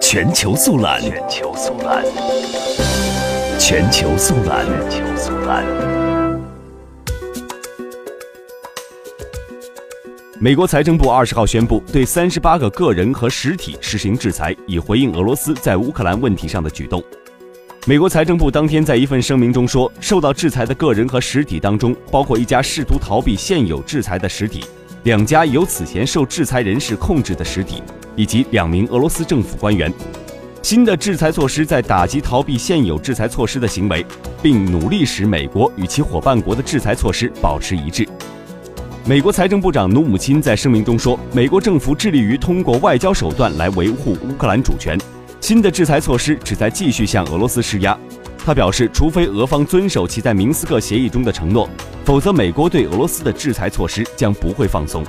全球速览，全球速览，全球速览，全球速览。美国财政部二十号宣布，对三十八个个人和实体实行制裁，以回应俄罗斯在乌克兰问题上的举动。美国财政部当天在一份声明中说，受到制裁的个人和实体当中，包括一家试图逃避现有制裁的实体，两家由此前受制裁人士控制的实体，以及两名俄罗斯政府官员。新的制裁措施在打击逃避现有制裁措施的行为，并努力使美国与其伙伴国的制裁措施保持一致。美国财政部长努姆钦在声明中说，美国政府致力于通过外交手段来维护乌克兰主权。新的制裁措施旨在继续向俄罗斯施压。他表示，除非俄方遵守其在明斯克协议中的承诺，否则美国对俄罗斯的制裁措施将不会放松。